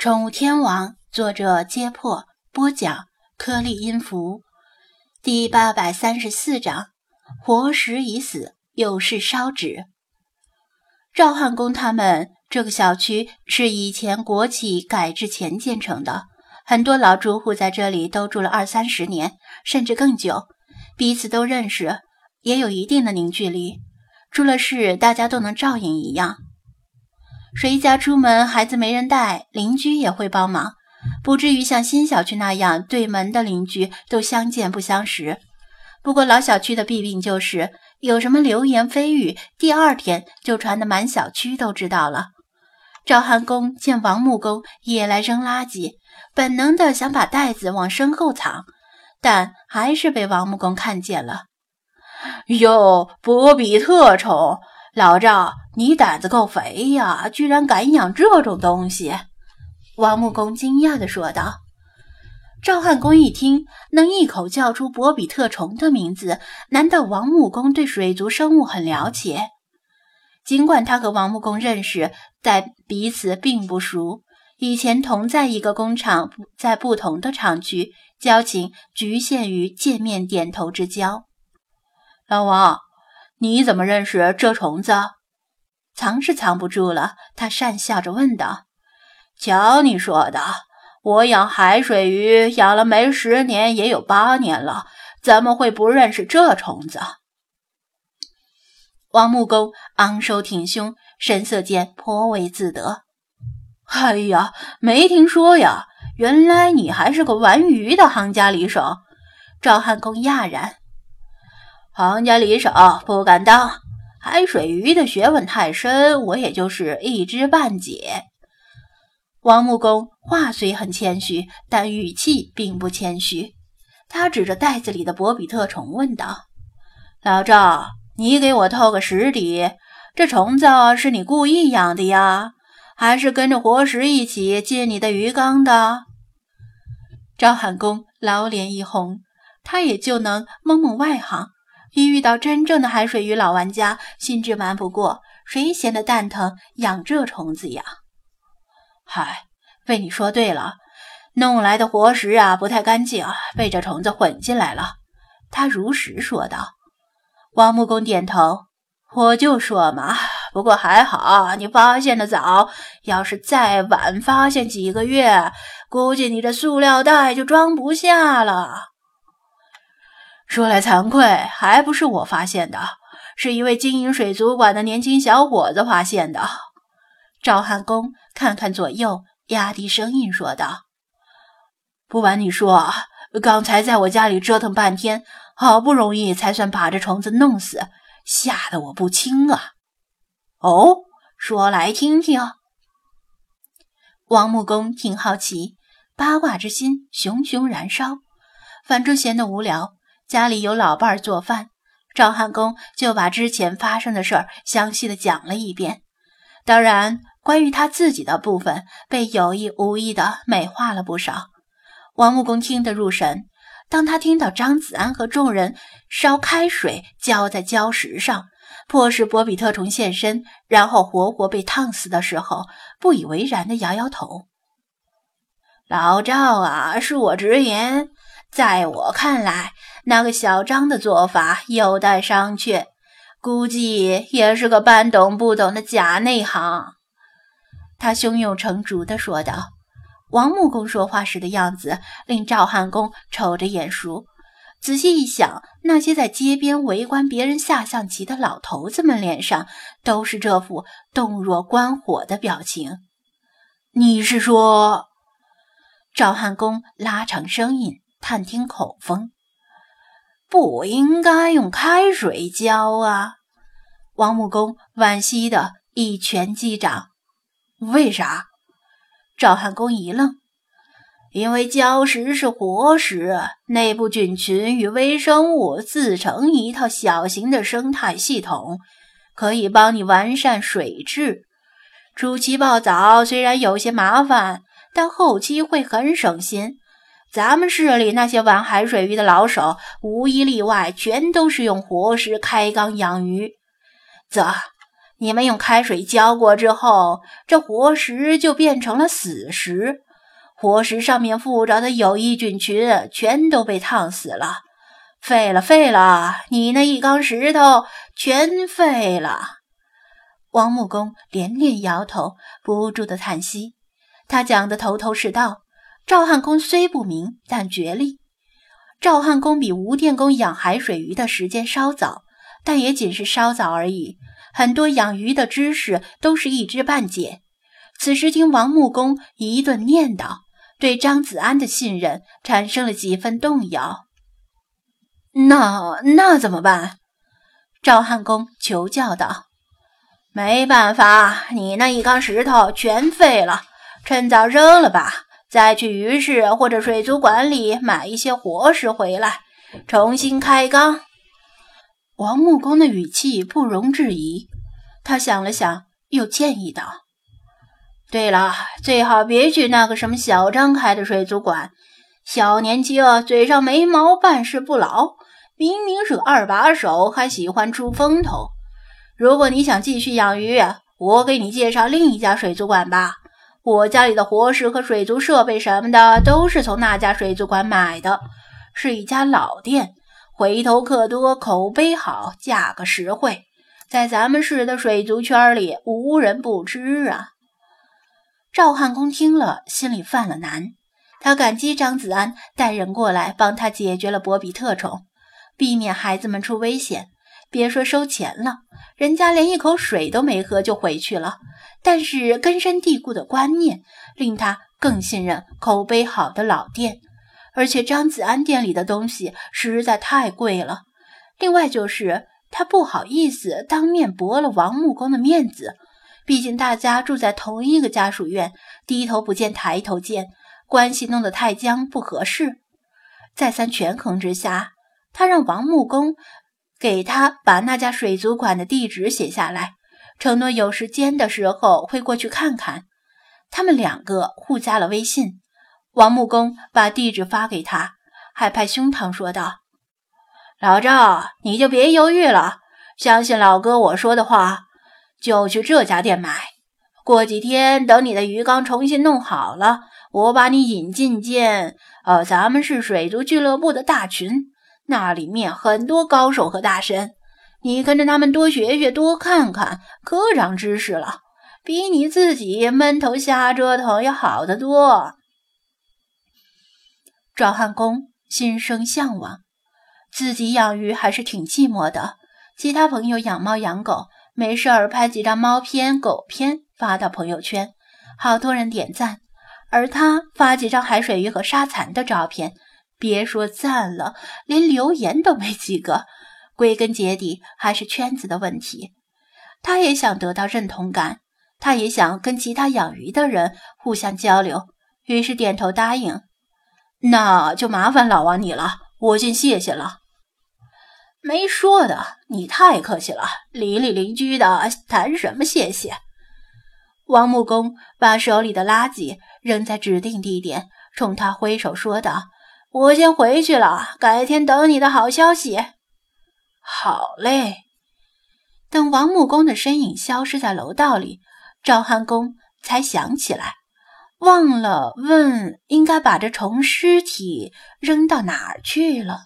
宠物天王，作者：揭破，播讲：颗粒音符，第八百三十四章：活石已死，有事烧纸。赵汉公他们这个小区是以前国企改制前建成的，很多老住户在这里都住了二三十年，甚至更久，彼此都认识，也有一定的凝聚力。出了事，大家都能照应一样。谁家出门孩子没人带，邻居也会帮忙，不至于像新小区那样对门的邻居都相见不相识。不过老小区的弊病就是，有什么流言蜚语，第二天就传得满小区都知道了。赵汉公见王木工也来扔垃圾，本能的想把袋子往身后藏，但还是被王木工看见了。哟，波比特虫！老赵，你胆子够肥呀，居然敢养这种东西！王木工惊讶地说道。赵汉公一听，能一口叫出博比特虫的名字，难道王木工对水族生物很了解？尽管他和王木工认识，但彼此并不熟。以前同在一个工厂，在不同的厂区，交情局限于见面点头之交。老王。你怎么认识这虫子？藏是藏不住了，他讪笑着问道：“瞧你说的，我养海水鱼养了没十年，也有八年了，怎么会不认识这虫子？”王木工昂首挺胸，神色间颇为自得。“哎呀，没听说呀，原来你还是个玩鱼的行家里手。”赵汉公讶然。行家里手不敢当，海水鱼的学问太深，我也就是一知半解。王木工话虽很谦虚，但语气并不谦虚。他指着袋子里的博比特虫问道：“老赵，你给我透个实底，这虫子是你故意养的呀，还是跟着活食一起进你的鱼缸的？”赵汉公老脸一红，他也就能蒙蒙外行。一遇到真正的海水鱼老玩家，心智瞒不过，谁闲得蛋疼养这虫子呀？嗨，被你说对了，弄来的活食啊不太干净，被这虫子混进来了。他如实说道。王木工点头，我就说嘛，不过还好你发现的早，要是再晚发现几个月，估计你这塑料袋就装不下了。说来惭愧，还不是我发现的，是一位经营水族馆的年轻小伙子发现的。赵汉公看看左右，压低声音说道：“不瞒你说，刚才在我家里折腾半天，好不容易才算把这虫子弄死，吓得我不轻啊！”哦，说来听听。王木工挺好奇，八卦之心熊熊燃烧，反正闲得无聊。家里有老伴儿做饭，赵汉公就把之前发生的事儿详细的讲了一遍。当然，关于他自己的部分被有意无意的美化了不少。王木工听得入神。当他听到张子安和众人烧开水浇在礁石上，迫使博比特虫现身，然后活活被烫死的时候，不以为然的摇摇头：“老赵啊，恕我直言。”在我看来，那个小张的做法有待商榷，估计也是个半懂不懂的假内行。他胸有成竹地说道。王木工说话时的样子令赵汉公瞅着眼熟，仔细一想，那些在街边围观别人下象棋的老头子们脸上都是这副洞若观火的表情。你是说？赵汉公拉长声音。探听口风，不应该用开水浇啊！王木工惋惜的一拳击掌。为啥？赵汉公一愣。因为礁石是活石，内部菌群与微生物自成一套小型的生态系统，可以帮你完善水质。初期泡澡虽然有些麻烦，但后期会很省心。咱们市里那些玩海水鱼的老手，无一例外，全都是用活石开缸养鱼。啧，你们用开水浇过之后，这活石就变成了死石。活石上面附着的有益菌群全都被烫死了，废了，废了！你那一缸石头全废了。王木工连连摇头，不住的叹息。他讲的头头是道。赵汉公虽不明，但觉力。赵汉公比吴电工养海水鱼的时间稍早，但也仅是稍早而已。很多养鱼的知识都是一知半解。此时听王木工一顿念叨。对张子安的信任产生了几分动摇，那那怎么办？赵汉公求教道：“没办法，你那一缸石头全废了，趁早扔了吧，再去鱼市或者水族馆里买一些活食回来，重新开缸。”王木工的语气不容置疑，他想了想，又建议道。对了，最好别去那个什么小张开的水族馆。小年轻，嘴上没毛，办事不牢，明明是个二把手，还喜欢出风头。如果你想继续养鱼，我给你介绍另一家水族馆吧。我家里的活石和水族设备什么的都是从那家水族馆买的，是一家老店，回头客多，口碑好，价格实惠，在咱们市的水族圈里无人不知啊。赵汉公听了，心里犯了难。他感激张子安带人过来帮他解决了博比特虫，避免孩子们出危险。别说收钱了，人家连一口水都没喝就回去了。但是根深蒂固的观念令他更信任口碑好的老店，而且张子安店里的东西实在太贵了。另外就是他不好意思当面驳了王木工的面子。毕竟大家住在同一个家属院，低头不见抬头见，关系弄得太僵不合适。再三权衡之下，他让王木工给他把那家水族馆的地址写下来，承诺有时间的时候会过去看看。他们两个互加了微信，王木工把地址发给他，还拍胸膛说道：“老赵，你就别犹豫了，相信老哥我说的话。”就去这家店买。过几天，等你的鱼缸重新弄好了，我把你引进见，呃，咱们是水族俱乐部的大群，那里面很多高手和大神，你跟着他们多学学，多看看，可长知识了，比你自己闷头瞎折腾要好得多。赵汉公心生向往，自己养鱼还是挺寂寞的，其他朋友养猫养狗。没事儿拍几张猫片、狗片发到朋友圈，好多人点赞。而他发几张海水鱼和沙蚕的照片，别说赞了，连留言都没几个。归根结底还是圈子的问题。他也想得到认同感，他也想跟其他养鱼的人互相交流，于是点头答应。那就麻烦老王你了，我先谢谢了。没说的，你太客气了。邻里邻居的，谈什么谢谢？王木工把手里的垃圾扔在指定地点，冲他挥手说道：“我先回去了，改天等你的好消息。”好嘞。等王木工的身影消失在楼道里，赵汉公才想起来，忘了问应该把这虫尸体扔到哪儿去了。